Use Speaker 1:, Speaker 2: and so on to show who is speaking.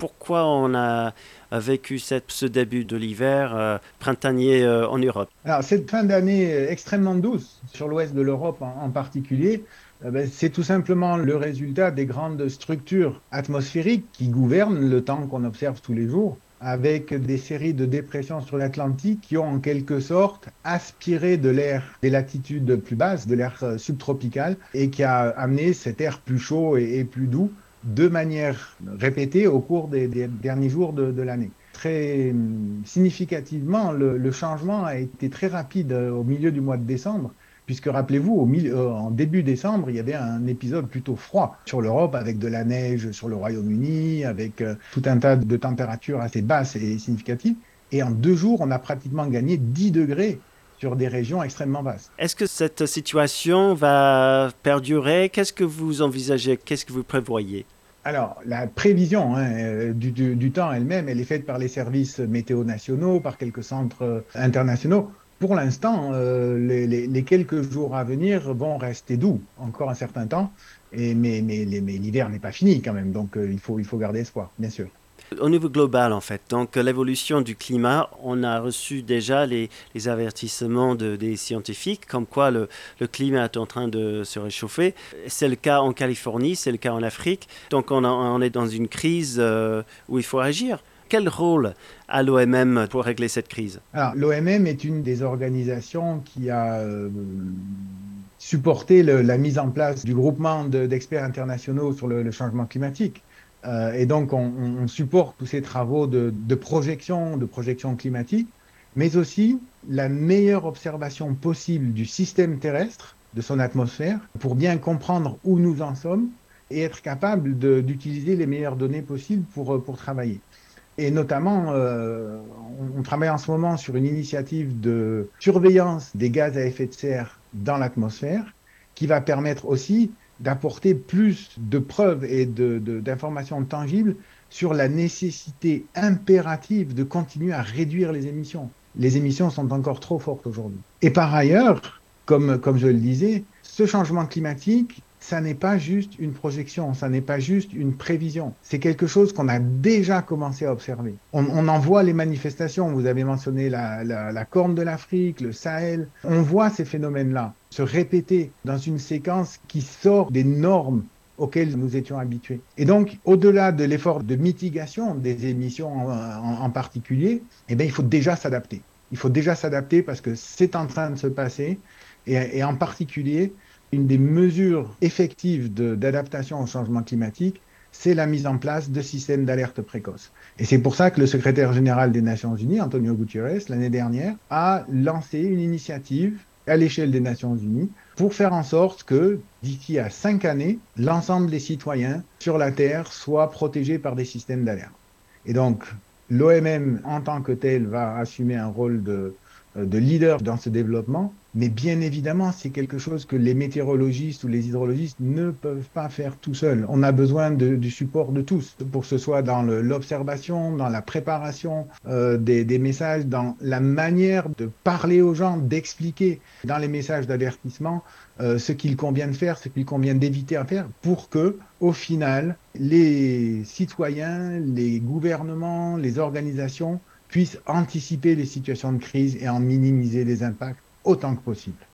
Speaker 1: pourquoi on a vécu ce début de l'hiver euh, printanier euh, en Europe.
Speaker 2: Alors, cette fin d'année extrêmement douce, sur l'ouest de l'Europe en, particulier, euh, ben, c'est tout simplement le résultat des grandes structures atmosphériques qui gouvernent le temps qu'on observe tous les jours, avec des séries de dépressions sur l'Atlantique qui ont en quelque sorte aspiré de l'air des latitudes plus basses, de l'air subtropical, et qui a amené cet air plus chaud et plus doux de manière répétée au cours des, derniers jours de, l'année. Très significativement, le, changement a été très rapide au milieu du mois de décembre, puisque rappelez-vous, milieu, en début décembre, il y avait un épisode plutôt froid sur l'Europe, avec de la neige sur le Royaume-Uni, avec euh, tout un tas de températures assez basses et significatives. Et en deux jours, on a pratiquement gagné 10 degrés sur des régions extrêmement vastes.
Speaker 1: Est-ce que cette situation va perdurer? Qu'est-ce que vous envisagez? Qu'est-ce que vous prévoyez?
Speaker 2: Alors, la prévision hein, du, du, du, temps elle-même, elle est faite par les services météo nationaux, par quelques centres internationaux. Pour l'instant, euh, les, les, les, quelques jours à venir vont rester doux encore un certain temps, et, mais, mais, mais l'hiver n'est pas fini quand même, donc euh, il, faut, il faut garder espoir, bien sûr.
Speaker 1: Au niveau global, en fait, donc l'évolution du climat, on a reçu déjà les, avertissements de, des scientifiques comme quoi le, climat est en train de se réchauffer. C'est le cas en Californie, c'est le cas en Afrique. Donc on, est dans une crise euh, où il faut agir. Quel rôle a l'OMM pour régler cette crise?
Speaker 2: l'OMM est une des organisations qui a euh, supporté la mise en place du groupement d'experts de, internationaux sur le changement climatique. Euh, et donc, on, on, supporte tous ces travaux de, de, projection, de projection climatique, mais aussi la meilleure observation possible du système terrestre, de son atmosphère, pour bien comprendre où nous en sommes et être capable d'utiliser les meilleures données possibles pour, pour travailler. Et notamment, euh, on, on, travaille en ce moment sur une initiative de surveillance des gaz à effet de serre dans l'atmosphère, qui va permettre aussi d'apporter plus de preuves et d'informations tangibles sur la nécessité impérative de continuer à réduire les émissions. Les émissions sont encore trop fortes aujourd'hui. Et par ailleurs, comme, comme je le disais, ce changement climatique, ça n'est pas juste une projection, ça n'est pas juste une prévision. C'est quelque chose qu'on a déjà commencé à observer. On, en voit les manifestations. Vous avez mentionné la, Corne de l'Afrique, le Sahel. On voit ces phénomènes-là se répéter dans une séquence qui sort des normes auxquelles nous étions habitués. Et donc, au-delà de l'effort de mitigation des émissions en, particulier, eh bien, il faut déjà s'adapter. Il faut déjà s'adapter parce que c'est en train de se passer et en particulier, une des mesures effectives d'adaptation au changement climatique, c'est la mise en place de systèmes d'alerte précoce. Et c'est pour ça que le secrétaire général des Nations Unies, Antonio Gutiérrez, l'année dernière, a lancé une initiative à l'échelle des Nations Unies pour faire en sorte que d'ici à cinq années, l'ensemble des citoyens sur la Terre soient protégés par des systèmes d'alerte. Et donc, l'OMM en tant que tel va assumer un rôle de leader dans ce développement, mais bien évidemment, c'est quelque chose que les météorologistes ou les hydrologistes ne peuvent pas faire tout seuls. On a besoin du support de tous, pour que ce soit dans l'observation, dans la préparation euh, des, des, messages, dans la manière de parler aux gens, d'expliquer dans les messages d'avertissement euh, ce qu'il convient de faire, ce qu'il convient d'éviter à faire, pour que, au final, les citoyens, les gouvernements, les organisations puissent anticiper les situations de crise et en minimiser les impacts autant que possible.